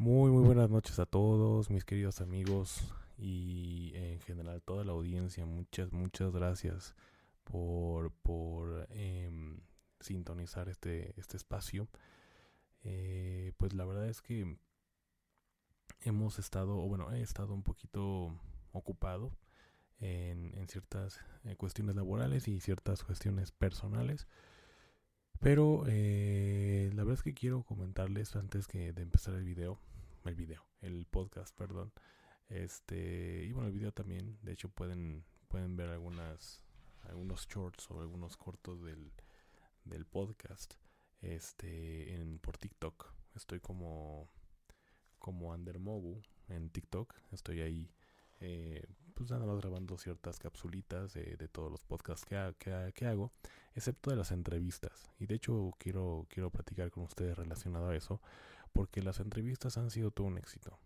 Muy, muy buenas noches a todos, mis queridos amigos y en general toda la audiencia. Muchas, muchas gracias por, por eh, sintonizar este, este espacio. Eh, pues la verdad es que hemos estado, bueno, he estado un poquito ocupado en, en ciertas eh, cuestiones laborales y ciertas cuestiones personales. Pero eh, la verdad es que quiero comentarles antes que de empezar el video, el video, el podcast, perdón. Este, y bueno, el video también, de hecho pueden pueden ver algunas algunos shorts o algunos cortos del, del podcast este en por TikTok. Estoy como como Andermogu en TikTok. Estoy ahí eh, pues nada más grabando ciertas capsulitas de, todos los podcasts que, que, que, hago, excepto de las entrevistas. Y de hecho quiero quiero platicar con ustedes relacionado a eso, porque las entrevistas han sido todo un éxito.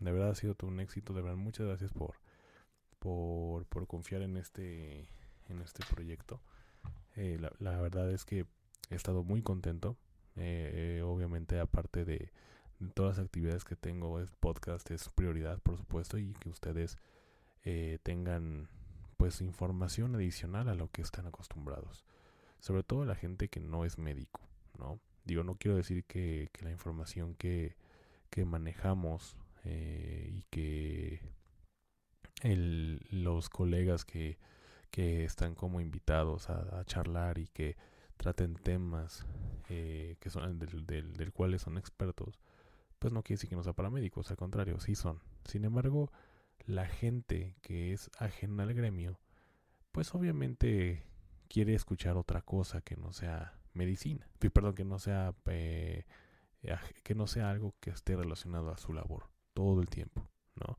De verdad ha sido todo un éxito. De verdad muchas gracias por por, por confiar en este en este proyecto. Eh, la, verdad es que he estado muy contento. Eh, obviamente, aparte de, todas las actividades que tengo, el podcast es prioridad, por supuesto, y que ustedes eh, tengan pues información adicional a lo que están acostumbrados. Sobre todo la gente que no es médico, ¿no? Digo, no quiero decir que, la información que, que manejamos eh, y que los colegas que, que están como invitados a, a charlar y que traten temas eh, que son del, del, del cuales son expertos, pues no quiere decir que no sea para médicos, al contrario, sí son. Sin embargo, la gente que es ajena al gremio, pues obviamente quiere escuchar otra cosa que no sea medicina, perdón, que no sea eh, que no sea algo que esté relacionado a su labor todo el tiempo, ¿no?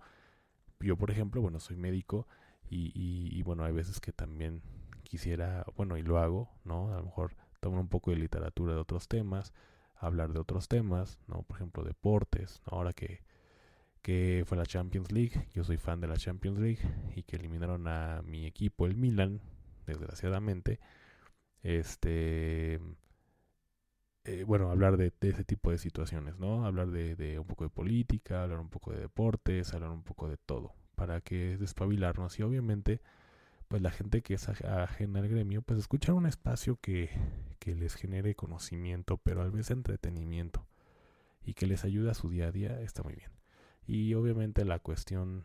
Yo, por ejemplo, bueno, soy médico y, y, y bueno, hay veces que también quisiera, bueno, y lo hago, ¿no? A lo mejor tomar un poco de literatura de otros temas, hablar de otros temas, ¿no? Por ejemplo, deportes, ¿no? Ahora que, que fue la Champions League, yo soy fan de la Champions League y que eliminaron a mi equipo, el Milan, desgraciadamente, este... Eh, bueno, hablar de, ese tipo de situaciones, ¿no? Hablar de, de un poco de política, hablar un poco de deportes, hablar un poco de todo, para que despabilarnos y obviamente pues la gente que es ajena al gremio, pues escuchar un espacio que, que les genere conocimiento, pero a veces entretenimiento y que les ayude a su día a día, está muy bien. Y obviamente la cuestión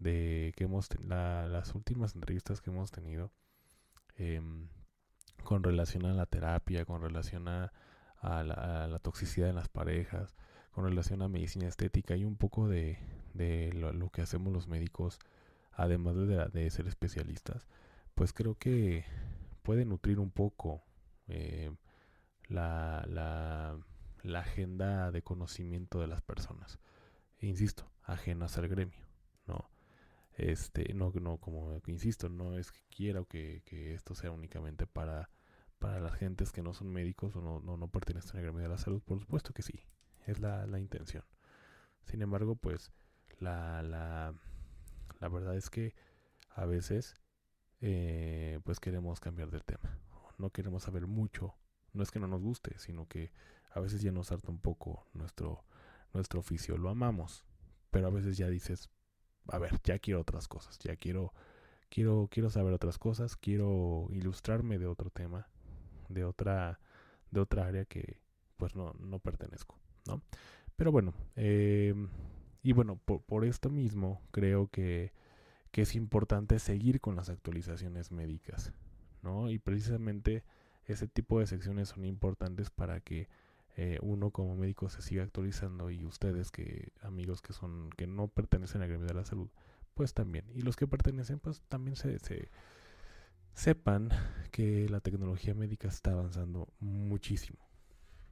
de que hemos la, las últimas entrevistas que hemos tenido eh, con relación a la terapia, con relación a, la, toxicidad en las parejas, con relación a medicina estética y un poco de, de lo, que hacemos los médicos además de, ser especialistas, pues creo que puede nutrir un poco eh, la, la, agenda de conocimiento de las personas. Insisto, ajenas al gremio, ¿no? Este, no, no, como insisto, no es que quiera que, que esto sea únicamente para, para las gentes que no son médicos o no, no, no pertenecen al gremio de la salud, por supuesto que sí, es la, la intención. Sin embargo, pues la, la, la verdad es que a veces eh, pues queremos cambiar del tema. No queremos saber mucho. No es que no nos guste, sino que a veces ya nos harta un poco nuestro, nuestro oficio. Lo amamos, pero a veces ya dices, a ver, ya quiero otras cosas, ya quiero, quiero, quiero saber otras cosas, quiero ilustrarme de otro tema, de otra, de otra área que pues no, no pertenezco, ¿no? Pero bueno, eh, y bueno, por, por esto mismo creo que, que, es importante seguir con las actualizaciones médicas, ¿no? Y precisamente ese tipo de secciones son importantes para que eh, uno como médico se siga actualizando y ustedes que amigos que son que no pertenecen al gremio de la salud, pues también. Y los que pertenecen, pues también se, se sepan que la tecnología médica está avanzando muchísimo.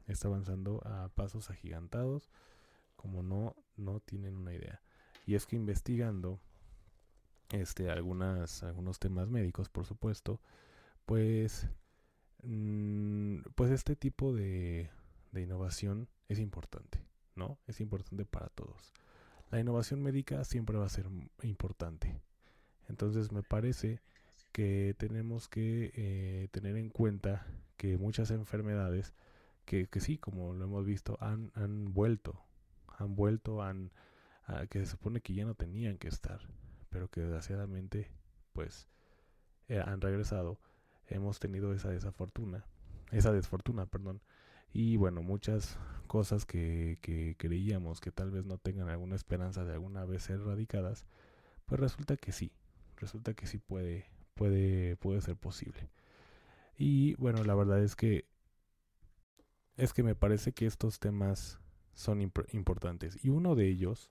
está avanzando a pasos agigantados, como no, no tienen una idea. Y es que investigando este, algunas, algunos temas médicos, por supuesto, pues, mm, pues este tipo de, de innovación es importante, ¿no? Es importante para todos. La innovación médica siempre va a ser importante. Entonces me parece que tenemos que eh, tener en cuenta que muchas enfermedades que, que sí, como lo hemos visto, han, han vuelto, han vuelto, han, que se supone que ya no tenían que estar, pero que desgraciadamente pues eh, han regresado. Hemos tenido esa desafortuna, esa desfortuna, perdón. Y bueno, muchas cosas que, creíamos que tal vez no tengan alguna esperanza de alguna vez ser erradicadas, pues resulta que sí, resulta que sí puede, puede, puede ser posible. Y bueno, la verdad es que es que me parece que estos temas son importantes. Y uno de ellos,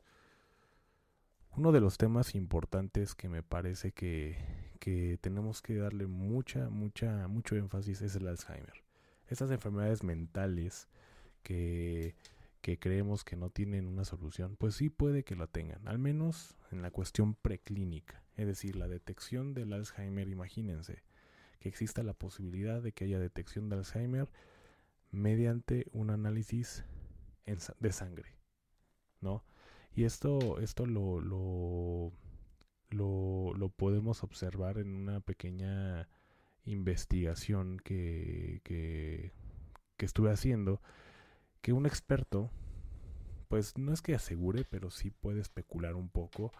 uno de los temas importantes que me parece que, que tenemos que darle mucha, mucha, mucho énfasis es el Alzheimer. Estas enfermedades mentales que, que creemos que no tienen una solución, pues sí puede que la tengan, al menos en la cuestión preclínica, es decir, la detección del Alzheimer, imagínense que exista la posibilidad de que haya detección de Alzheimer mediante un análisis de sangre, ¿no? Y esto, esto lo, lo, lo, podemos observar en una pequeña investigación que, que, estuve haciendo, que un experto, pues no es que asegure, pero sí puede especular un poco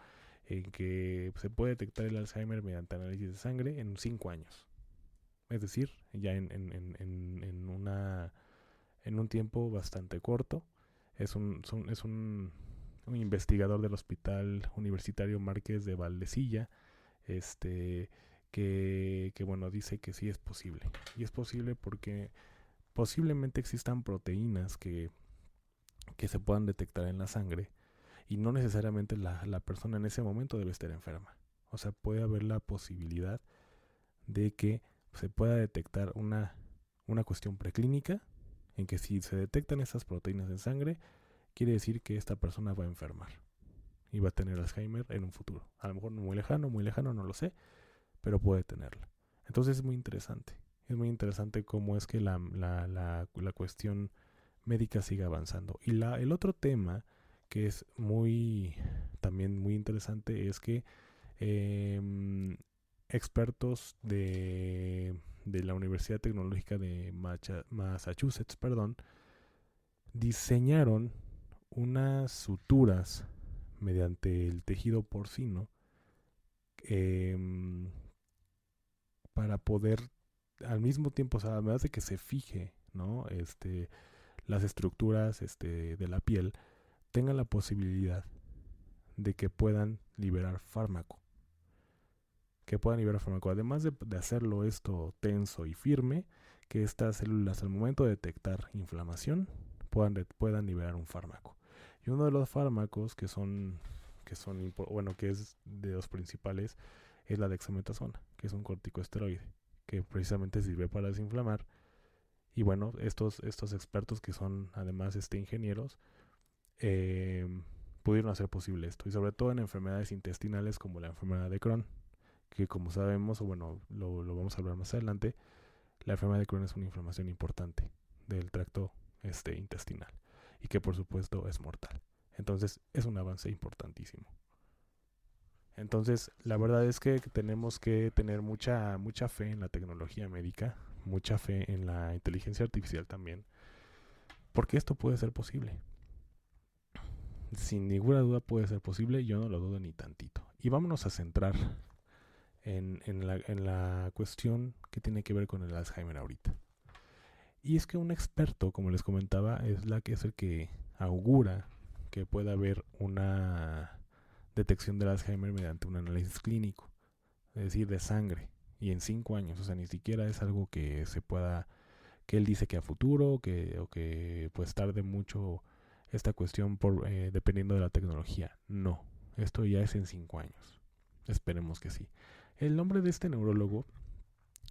en que se puede detectar el Alzheimer mediante análisis de sangre en cinco años. Es decir, ya en, en, en, en una en un tiempo bastante corto. Es un, es un, investigador del Hospital Universitario Márquez de Valdecilla, este, que, bueno, dice que sí es posible. Y es posible porque posiblemente existan proteínas que, que se puedan detectar en la sangre y no necesariamente la, la persona en ese momento debe estar enferma. O sea, puede haber la posibilidad de que se pueda detectar una, una cuestión preclínica en que si se detectan esas proteínas en sangre, quiere decir que esta persona va a enfermar y va a tener Alzheimer en un futuro. A lo mejor muy lejano, muy lejano, no lo sé, pero puede tenerla. Entonces es muy interesante. Es muy interesante cómo es que la, la, la, la cuestión médica sigue avanzando. Y la, el otro tema que es muy también muy interesante es que em, expertos de de la Universidad Tecnológica de Massachusetts, perdón, diseñaron unas suturas mediante el tejido porcino em, para poder al mismo tiempo, además de que se fije, ¿no? Este, las estructuras este, de la piel tengan la posibilidad de que puedan liberar fármaco que puedan liberar fármaco. Además de, hacerlo esto tenso y firme, que estas células al momento de detectar inflamación puedan, puedan liberar un fármaco. Y uno de los fármacos que son, que son, bueno, que es de los principales, es la dexametasona, que es un corticosteroide, que precisamente sirve para desinflamar. Y bueno, estos, estos expertos que son además este, ingenieros, eh, pudieron hacer posible esto. Y sobre todo en enfermedades intestinales como la enfermedad de Crohn que como sabemos, o bueno, lo, lo, vamos a hablar más adelante, la enfermedad de Crohn es una inflamación importante del tracto este, intestinal y que por supuesto es mortal. Entonces es un avance importantísimo. Entonces, la verdad es que tenemos que tener mucha, mucha fe en la tecnología médica, mucha fe en la inteligencia artificial también, porque esto puede ser posible. Sin ninguna duda puede ser posible, yo no lo dudo ni tantito. Y vámonos a centrar en, la, la cuestión que tiene que ver con el Alzheimer ahorita. Y es que un experto, como les comentaba, es la que es el que augura que pueda haber una detección del Alzheimer mediante un análisis clínico, es decir, de sangre, y en cinco años, o sea, ni siquiera es algo que se pueda, que él dice que a futuro, que, o que pues tarde mucho esta cuestión por, eh, dependiendo de la tecnología. No, esto ya es en cinco años. Esperemos que sí. El nombre de este neurólogo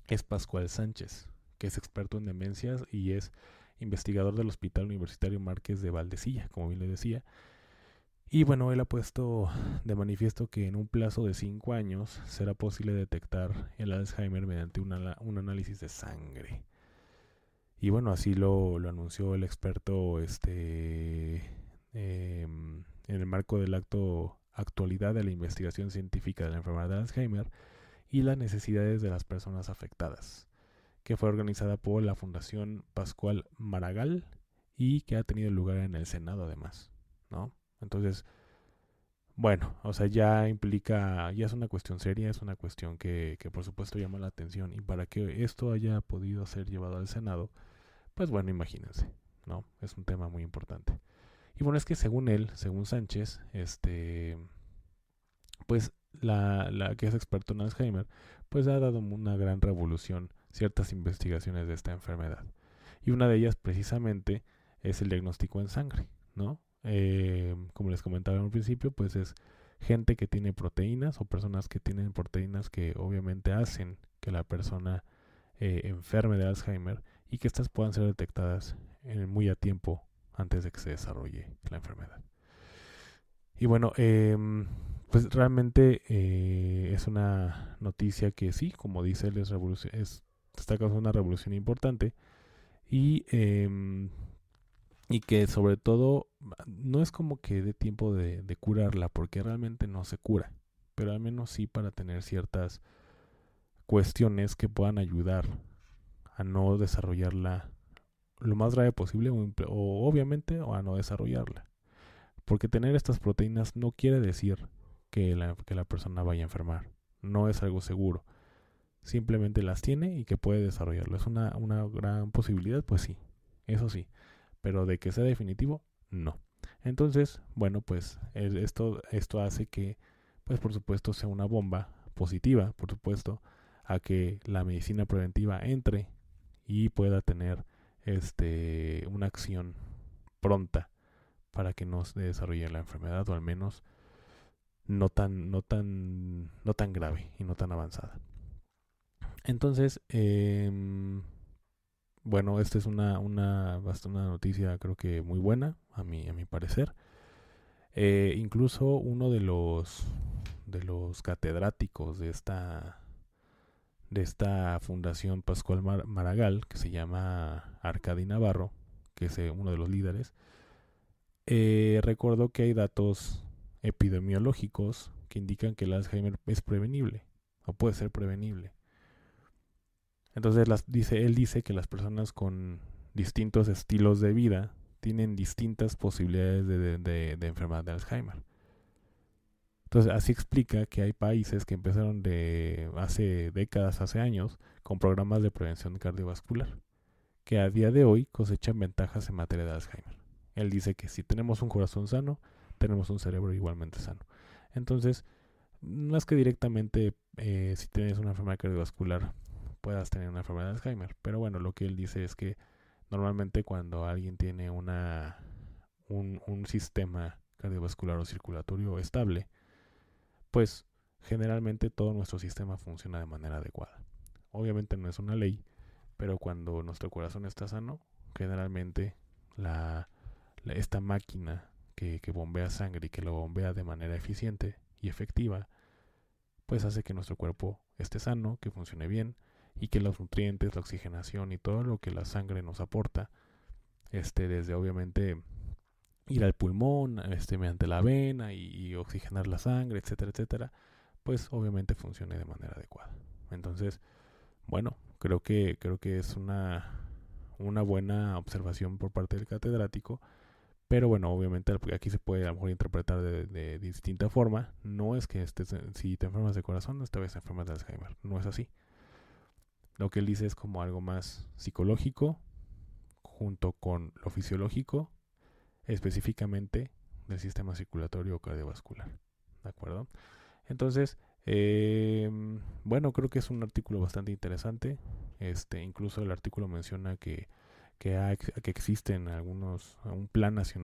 es Pascual Sánchez, que es experto en demencias y es investigador del Hospital Universitario Márquez de Valdecilla, como bien le decía. Y bueno, él ha puesto de manifiesto que en un plazo de 5 años será posible detectar el Alzheimer mediante un análisis de sangre. Y bueno, así lo, anunció el experto este, em, en el marco del acto actualidad de la investigación científica de la enfermedad de Alzheimer y las necesidades de las personas afectadas, que fue organizada por la Fundación Pascual Maragall y que ha tenido lugar en el Senado además, ¿no? Entonces, bueno, o sea, ya implica, ya es una cuestión seria, es una cuestión que, que por supuesto llama la atención y para que esto haya podido ser llevado al Senado, pues bueno, imagínense, ¿no? Es un tema muy importante. Y bueno, es que según él, según Sánchez, este, pues la, la que es experto en Alzheimer, pues ha dado una gran revolución ciertas investigaciones de esta enfermedad. Y una de ellas precisamente es el diagnóstico en sangre, ¿no? Eh, como les comentaba en un principio, pues es gente que tiene proteínas o personas que tienen proteínas que obviamente hacen que la persona eh, enferme de Alzheimer y que estas puedan ser detectadas en muy a tiempo antes de que se desarrolle la enfermedad. Y bueno, em, pues realmente eh, es una noticia que sí, como dice él, es, es está causando una revolución importante y, em, y que sobre todo no es como que dé tiempo de, de curarla porque realmente no se cura, pero al menos sí para tener ciertas cuestiones que puedan ayudar a no desarrollarla lo más grave posible o, obviamente o a no desarrollarla. Porque tener estas proteínas no quiere decir que la, que la persona vaya a enfermar. No es algo seguro. Simplemente las tiene y que puede desarrollarlo. ¿Es una, una gran posibilidad? Pues sí, eso sí. Pero de que sea definitivo, no. Entonces, bueno, pues esto, esto hace que, pues por supuesto, sea una bomba positiva, por supuesto, a que la medicina preventiva entre y pueda tener este, una acción pronta para que no se desarrolle la enfermedad o al menos no tan, no tan, no tan grave y no tan avanzada. Entonces, em, bueno, esta es una, una, una noticia creo que muy buena, a mi, a mi parecer. Eh, incluso uno de los, de los catedráticos de esta, de esta fundación Pascual Maragall, que se llama Arcadi Navarro, que es eh, uno de los líderes, eh, recuerdo que hay datos epidemiológicos que indican que el Alzheimer es prevenible o puede ser prevenible. Entonces él dice que las personas con distintos estilos de vida tienen distintas posibilidades de, de, de enfermedad de Alzheimer. Entonces, así explica que hay países que empezaron de hace décadas, hace años, con programas de prevención cardiovascular, que a día de hoy cosechan ventajas en materia de Alzheimer. Él dice que si tenemos un corazón sano, tenemos un cerebro igualmente sano. Entonces, no es que directamente eh, si tienes una enfermedad cardiovascular puedas tener una enfermedad de Alzheimer, pero bueno, lo que él dice es que normalmente cuando alguien tiene una, un, sistema cardiovascular o circulatorio estable, pues generalmente todo nuestro sistema funciona de manera adecuada. Obviamente no es una ley, pero cuando nuestro corazón está sano, generalmente la, esta máquina que, que, bombea sangre y que lo bombea de manera eficiente y efectiva, pues hace que nuestro cuerpo esté sano, que funcione bien y que los nutrientes, la oxigenación y todo lo que la sangre nos aporta, este, desde obviamente ir al pulmón, este, mediante la vena y, oxigenar la sangre, etcétera, etcétera, pues obviamente funcione de manera adecuada. Entonces, bueno, creo que, creo que es una, una buena observación por parte del catedrático, pero bueno, obviamente aquí se puede a lo mejor interpretar de, distinta forma. No es que estés, si te enfermas de corazón, esta vez enfermas de Alzheimer. No es así. Lo que él dice es como algo más psicológico, junto con lo fisiológico, específicamente del sistema circulatorio cardiovascular. ¿De acuerdo? Entonces, eh, bueno, creo que es un artículo bastante interesante. Este, incluso el artículo menciona que, que, que existen algunos, un plan nacional.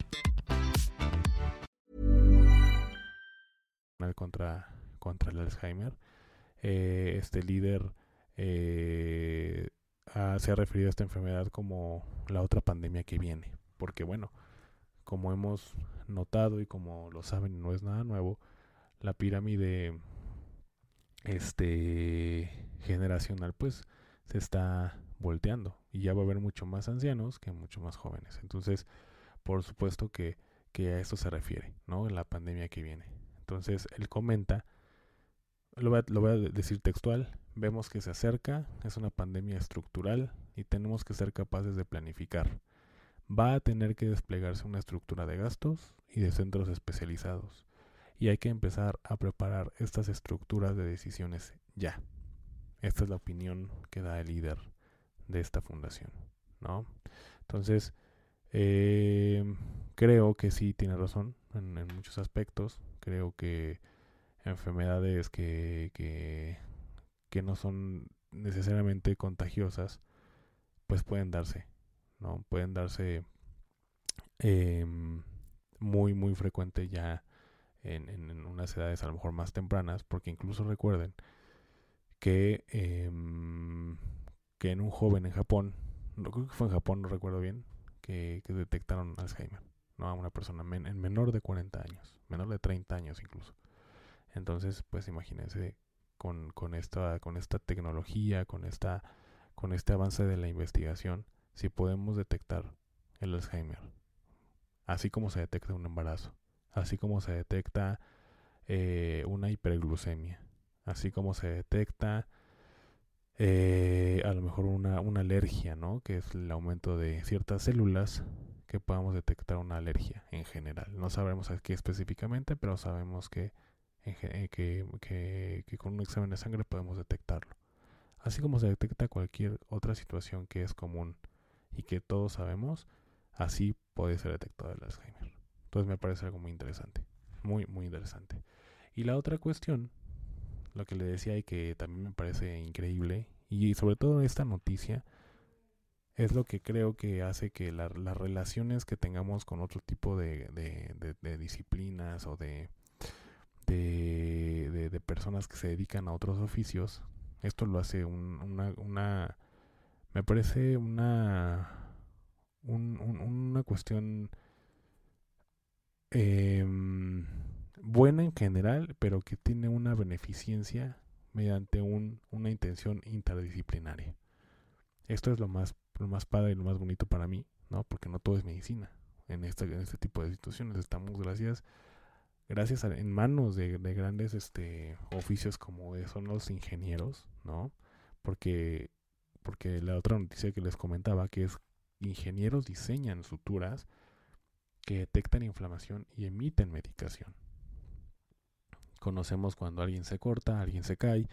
contra, contra el Alzheimer. Eh, este líder eh, ha- se ha referido a esta enfermedad como la otra pandemia que viene. Porque bueno, como hemos notado y como lo saben, no es nada nuevo, la pirámide este generacional pues se está volteando y ya va a haber mucho más ancianos que mucho más jóvenes. Entonces, por supuesto que, que a eso se refiere, ¿no? La pandemia que viene. Entonces, él comenta, lo voy, a, decir textual, vemos que se acerca, es una pandemia estructural y tenemos que ser capaces de planificar. Va a tener que desplegarse una estructura de gastos y de centros especializados. Y hay que empezar a preparar estas estructuras de decisiones ya. Esta es la opinión que da el líder de esta fundación, ¿no? Entonces, eh, creo que sí tiene razón en muchos aspectos. Creo que enfermedades que, que, que no son necesariamente contagiosas, pues pueden darse, ¿no? Pueden darse em, muy, muy frecuente ya en, en- unas edades a lo mejor más tempranas, porque incluso recuerden que, em, que en un joven en Japón, no creo que fue en Japón, no recuerdo bien, que, que detectaron Alzheimer, ¿no? A una persona men- en menor de 40 años, menor de 30 años incluso. Entonces, pues imagínense con, con esta, con esta tecnología, con esta, con este avance de la investigación, si podemos detectar el Alzheimer, así como se detecta un embarazo, así como se detecta eh, una hiperglucemia, así como se detecta eh, a lo mejor una, una alergia, ¿no? Que es el aumento de ciertas células que podamos detectar una alergia en general. No sabremos a qué específicamente, pero sabemos eh, que, que, que con un examen de sangre podemos detectarlo. Así como se detecta cualquier otra situación que es común y que todos sabemos, así puede ser detectado el Alzheimer. Entonces me parece algo muy interesante, muy, muy interesante. Y la otra cuestión, lo que le decía y que también me parece increíble, y sobre todo esta noticia, es lo que creo que hace que la- las relaciones que tengamos con otro tipo de, de- disciplinas o de, de, personas que se dedican a otros oficios, esto lo hace un- una, una, me parece una, un- un- una cuestión em, buena en general, pero que tiene una beneficencia mediante un, una intención interdisciplinaria. Esto es lo más, lo más padre y lo más bonito para mí, ¿no? Porque no todo es medicina. En este, este tipo de situaciones estamos gracias, gracias en manos de, de grandes este, oficios como son los ingenieros, ¿no? Porque, porque la otra noticia que les comentaba que es ingenieros diseñan suturas que detectan inflamación y emiten medicación. Conocemos cuando alguien se corta, alguien se cae,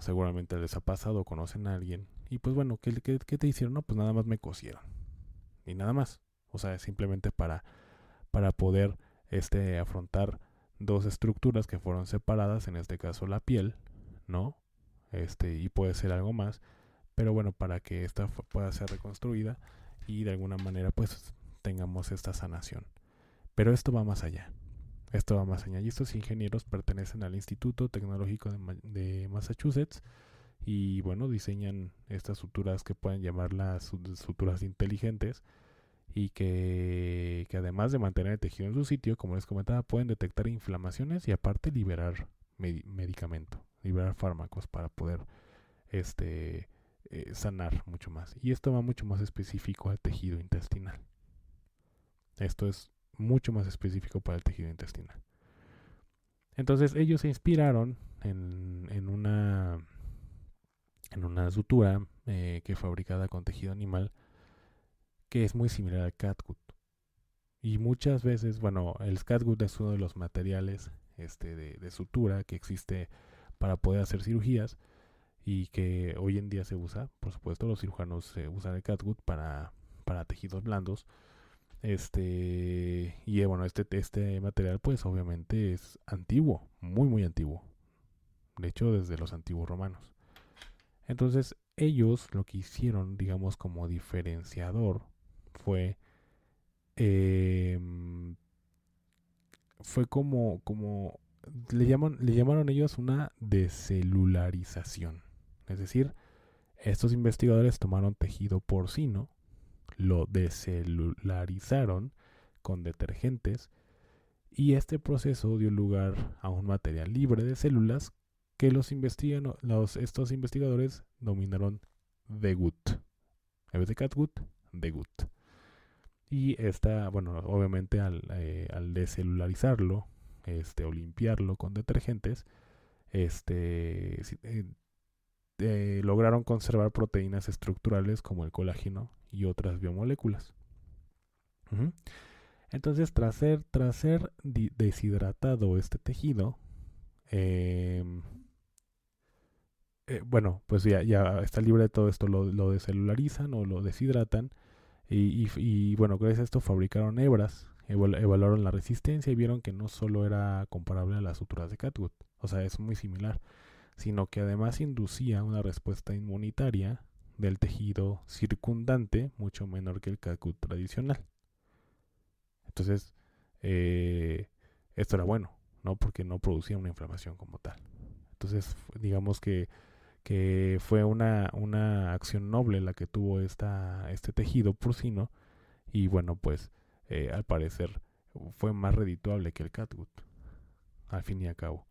seguramente les ha pasado, conocen a alguien, y pues bueno, ¿qué, qué, te hicieron? No, pues nada más me cosieron. Y nada más. O sea, simplemente para, para poder este, afrontar dos estructuras que fueron separadas, en este caso la piel, ¿no? Este, y puede ser algo más, pero bueno, para que esta pueda ser reconstruida y de alguna manera pues tengamos esta sanación. Pero esto va más allá. Esto va más allá. Y estos ingenieros pertenecen al Instituto Tecnológico de, de Massachusetts y bueno, diseñan estas suturas que pueden llamarlas su- suturas inteligentes y que, que, además de mantener el tejido en su sitio, como les comentaba, pueden detectar inflamaciones y aparte liberar medicamento, liberar fármacos para poder este, eh, sanar mucho más. Y esto va mucho más específico al tejido intestinal. Esto es mucho más específico para el tejido intestinal. Entonces ellos se inspiraron en, en una en una sutura eh, que es fabricada con tejido animal que es muy similar al catgut. Y muchas veces, bueno, el catgut es uno de los materiales este, de, sutura que existe para poder hacer cirugías y que hoy en día se usa, por supuesto, los cirujanos se usan el catgut para, para tejidos blandos. Este, y eh, bueno, este, este material pues obviamente es antiguo, muy muy antiguo. De hecho, desde los antiguos romanos. Entonces, ellos lo que hicieron, digamos, como diferenciador fue em, fue como como le llaman le llamaron ellos una decelularización. Es decir estos investigadores tomaron tejido porcino lo decelularizaron con detergentes y este proceso dio lugar a un material libre de células que los, investigan, los estos investigadores dominaron de gut en vez de catgut de gut y esta, bueno, obviamente al, eh, al decelularizarlo, este, o limpiarlo con detergentes, este, eh, eh, lograron conservar proteínas estructurales como el colágeno y otras biomoléculas. Entonces, tras ser, tras ser deshidratado este tejido, em, bueno, pues ya, ya está libre de todo esto, lo, lo decelularizan o lo deshidratan y, bueno, gracias a esto fabricaron hebras, evaluaron la resistencia y vieron que no solo era comparable a las suturas de catgut, o sea, es muy similar, sino que además inducía una respuesta inmunitaria del tejido circundante mucho menor que el catgut tradicional. Entonces, eh, esto era bueno, ¿no? Porque no producía una inflamación como tal. Entonces, digamos que que fue una, una acción noble la que tuvo esta, este tejido porcino y bueno pues eh, al parecer fue más redituable que el catgut al fin y al cabo.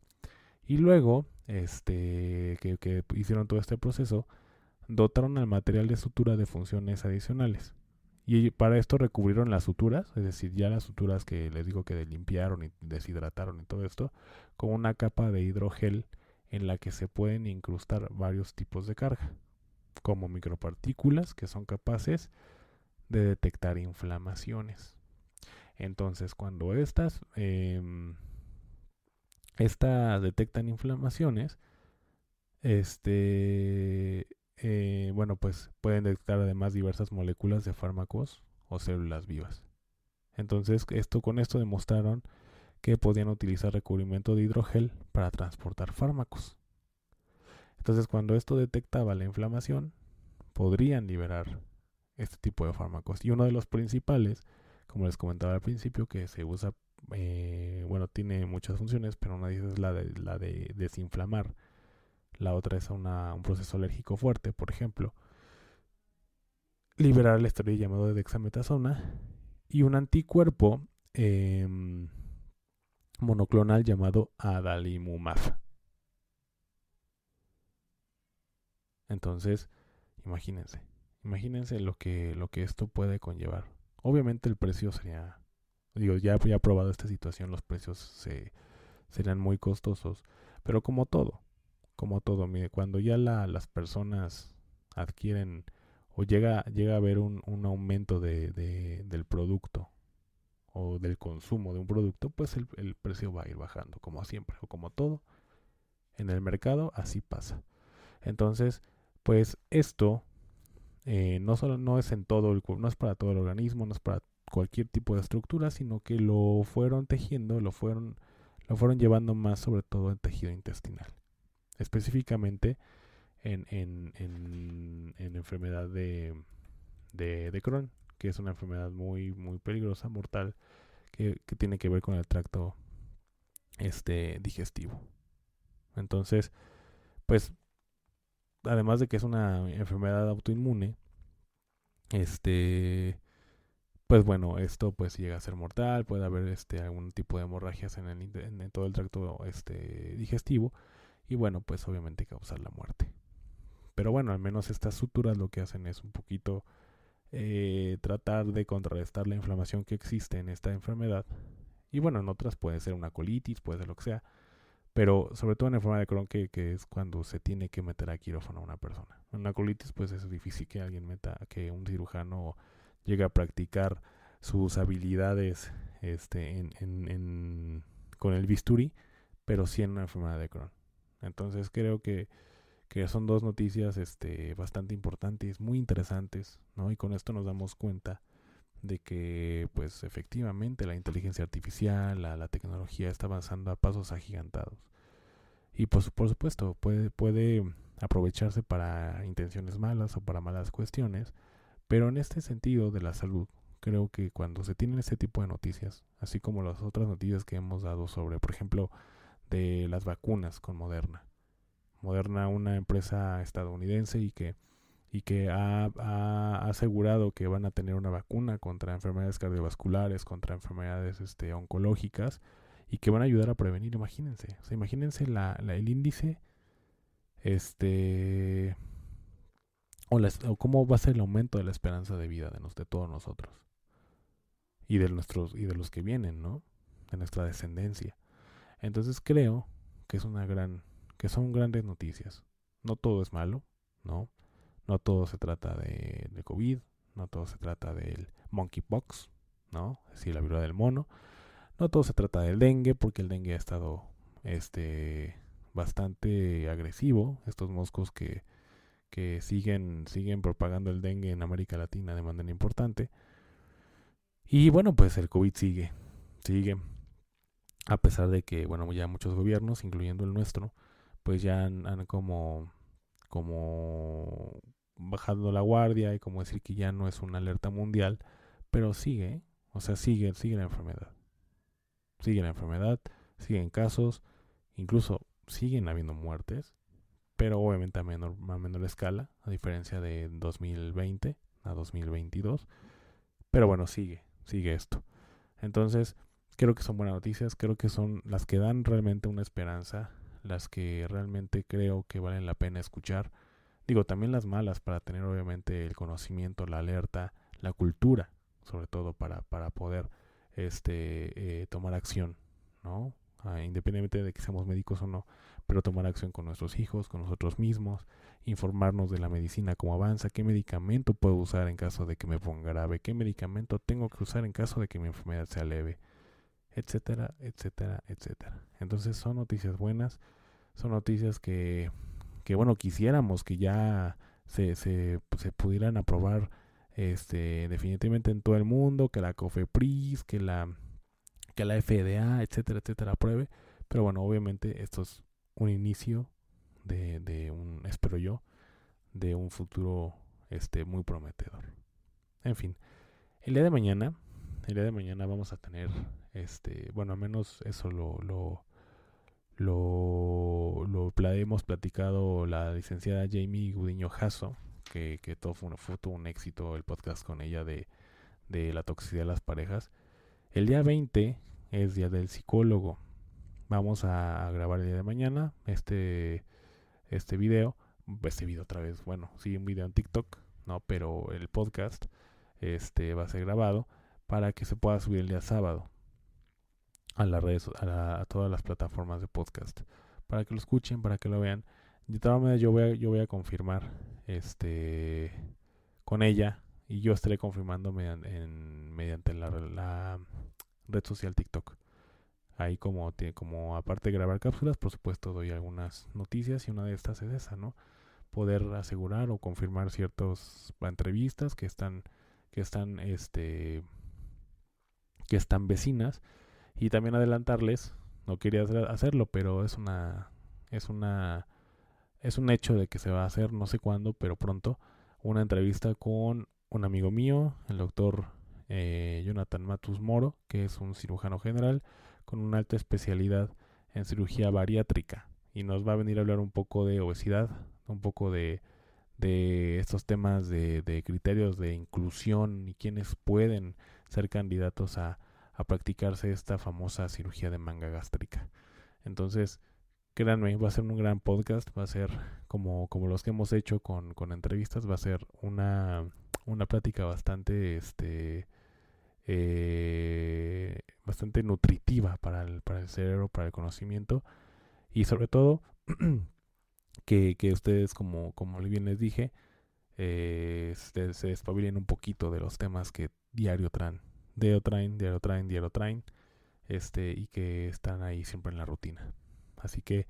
Y luego este que, que hicieron todo este proceso dotaron al material de sutura de funciones adicionales. Y para esto recubrieron las suturas, es decir, ya las suturas que les digo que limpiaron y deshidrataron y todo esto, con una capa de hidrogel en la que se pueden incrustar varios tipos de carga, como micropartículas que son capaces de detectar inflamaciones. Entonces, cuando estas, em, estas detectan inflamaciones, este, eh, bueno, pues pueden detectar además diversas moléculas de fármacos o células vivas. Entonces, esto con esto demostraron que podían utilizar recubrimiento de hidrogel para transportar fármacos. Entonces, cuando esto detectaba la inflamación, podrían liberar este tipo de fármacos. Y uno de los principales, como les comentaba al principio, que se usa, eh, bueno, tiene muchas funciones, pero una de ellas es la de, la de desinflamar. La otra es un proceso alérgico fuerte, por ejemplo. Liberar el esteroide llamado dexametasona. Y un anticuerpo em, monoclonal llamado adalimumab. Entonces, imagínense, imagínense lo que, lo que esto puede conllevar. Obviamente el precio sería, digo, ya, he probado esta situación, los precios se, serían muy costosos, pero como todo, como todo, mire, cuando ya la, las personas adquieren o llega, llega a haber un, un aumento de, del producto o del consumo de un producto, pues el, precio va a ir bajando, como siempre, o como todo en el mercado, así pasa. Entonces, pues esto eh, no solo no es en todo el no es para todo el organismo, no es para cualquier tipo de estructura, sino que lo fueron tejiendo, lo fueron, lo fueron llevando más sobre todo en tejido intestinal. Específicamente en, en, en, en enfermedad de, de, de Crohn que es una enfermedad muy, muy peligrosa, mortal, que, tiene que ver con el tracto este, digestivo. Entonces, pues, además de que es una enfermedad autoinmune, este, pues bueno, esto pues llega a ser mortal, puede haber este algún tipo de hemorragias en, el, en todo el tracto este digestivo y bueno, pues obviamente causar la muerte. Pero bueno, al menos estas suturas lo que hacen es un poquito eh, tratar de contrarrestar la inflamación que existe en esta enfermedad. Y bueno, en otras puede ser una colitis, puede ser lo que sea. Pero sobre todo en la enfermedad de Crohn, que, es cuando se tiene que meter a quirófano a una persona. En una colitis, pues es difícil que alguien meta, que un cirujano llegue a practicar sus habilidades este, en, en, con el bisturí, pero sí en una enfermedad de Crohn. Entonces creo que que son dos noticias este, bastante importantes, muy interesantes, ¿no? Y con esto nos damos cuenta de que, pues, efectivamente la inteligencia artificial, la, tecnología está avanzando a pasos agigantados. Y pues, por supuesto, puede, puede aprovecharse para intenciones malas o para malas cuestiones, pero en este sentido de la salud, creo que cuando se tienen este tipo de noticias, así como las otras noticias que hemos dado sobre, por ejemplo, de las vacunas con Moderna, Moderna, una empresa estadounidense y que, y que ha, asegurado que van a tener una vacuna contra enfermedades cardiovasculares, contra enfermedades este, oncológicas y que van a ayudar a prevenir. Imagínense, o imagínense la, el índice, este, o, o, cómo va a ser el aumento de la esperanza de vida de, de todos nosotros y de nuestros y de los que vienen, ¿no? De nuestra descendencia. Entonces creo que es una gran que son grandes noticias. No todo es malo, ¿no? No todo se trata de, COVID, no todo se trata del monkeypox, ¿no? Es decir, la viruela del mono. No todo se trata del dengue, porque el dengue ha estado este bastante agresivo. Estos moscos que, que siguen, siguen propagando el dengue en América Latina de manera importante. Y bueno, pues el COVID sigue, sigue. A pesar de que, bueno, ya muchos gobiernos, incluyendo el nuestro, pues ya han, como, como bajado la guardia y como decir que ya no es una alerta mundial, pero sigue, o sea, sigue, sigue la enfermedad. Sigue la enfermedad, siguen casos, incluso siguen habiendo muertes, pero obviamente a menor, a menor escala, a diferencia de 2020 a 2022. Pero bueno, sigue, sigue esto. Entonces, creo que son buenas noticias, creo que son las que dan realmente una esperanza las que realmente creo que valen la pena escuchar. Digo, también las malas para tener obviamente el conocimiento, la alerta, la cultura, sobre todo para, para poder este, eh, tomar acción, ¿no? Ah, independientemente de que seamos médicos o no, pero tomar acción con nuestros hijos, con nosotros mismos, informarnos de la medicina, cómo avanza, qué medicamento puedo usar en caso de que me ponga grave, qué medicamento tengo que usar en caso de que mi enfermedad sea leve, etcétera, etcétera, etcétera. Entonces son noticias buenas, son noticias que, que bueno, quisiéramos que ya se, se, se pudieran aprobar este definitivamente en todo el mundo, que la COFEPRIS, que la que la FDA, etcétera, etcétera, apruebe. Pero bueno, obviamente esto es un inicio de, de un, espero yo, de un futuro este muy prometedor. En fin, el día de mañana, el día de mañana vamos a tener este, bueno, al menos eso lo, lo, lo, lo hemos platicado la licenciada Jamie Gudiño Jasso, que, que todo fue, un éxito el podcast con ella de, de la toxicidad de las parejas. El día 20 es día del psicólogo. Vamos a, grabar el día de mañana este, este video. Este video otra vez, bueno, sí, un video en TikTok, no, pero el podcast este va a ser grabado para que se pueda subir el día sábado a las redes, a, todas las plataformas de podcast, para que lo escuchen, para que lo vean. De todas maneras, yo voy a, yo voy a confirmar este con ella y yo estaré confirmando mediante, mediante la, la, red social TikTok. Ahí como, como aparte de grabar cápsulas, por supuesto doy algunas noticias y una de estas es esa, ¿no? Poder asegurar o confirmar ciertas entrevistas que están que están este que están vecinas y también adelantarles, no quería hacerlo, pero es una es una es un hecho de que se va a hacer no sé cuándo, pero pronto una entrevista con un amigo mío, el doctor eh, Jonathan Matus Moro, que es un cirujano general con una alta especialidad en cirugía bariátrica. Y nos va a venir a hablar un poco de obesidad, un poco de, de estos temas de, criterios de inclusión y quienes pueden ser candidatos a, a practicarse esta famosa cirugía de manga gástrica. Entonces, créanme, va a ser un gran podcast, va a ser como, como los que hemos hecho con, con entrevistas, va a ser una, una plática bastante, este, eh, bastante nutritiva para el, para el cerebro, para el conocimiento y sobre todo que, que ustedes, como, como bien les dije, eh, se, se un poquito de los temas que diario traen, diario traen, diario traen, diario traen, este, y que están ahí siempre en la rutina. Así que,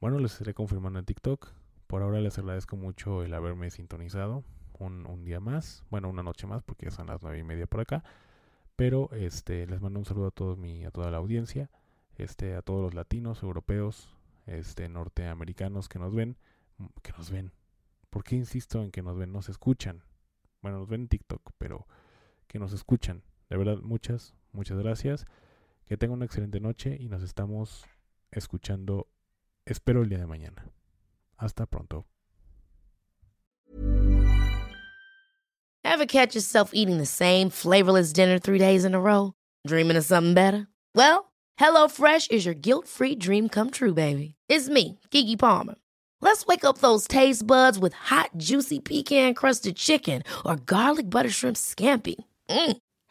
bueno, les estaré confirmando en TikTok. Por ahora les agradezco mucho el haberme sintonizado un, un día más, bueno, una noche más, porque son las nueve y media por acá. Pero este, les mando un saludo a todos mi, a toda la audiencia, este, a todos los latinos, europeos, este, norteamericanos que nos ven, que nos ven. ¿Por qué insisto en que nos ven? Nos escuchan. Bueno, nos ven en TikTok, pero que nos escuchan. De verdad, muchas, muchas gracias. Que tengan una excelente noche y nos estamos escuchando, espero el día de mañana. Hasta pronto. Ever catch yourself eating the same flavorless dinner three days in a row? Dreaming of something better? Well, HelloFresh is your guilt-free dream come true, baby. It's me, Kiki Palmer. Let's wake up those taste buds with hot, juicy pecan-crusted chicken or garlic butter shrimp scampi. Mm.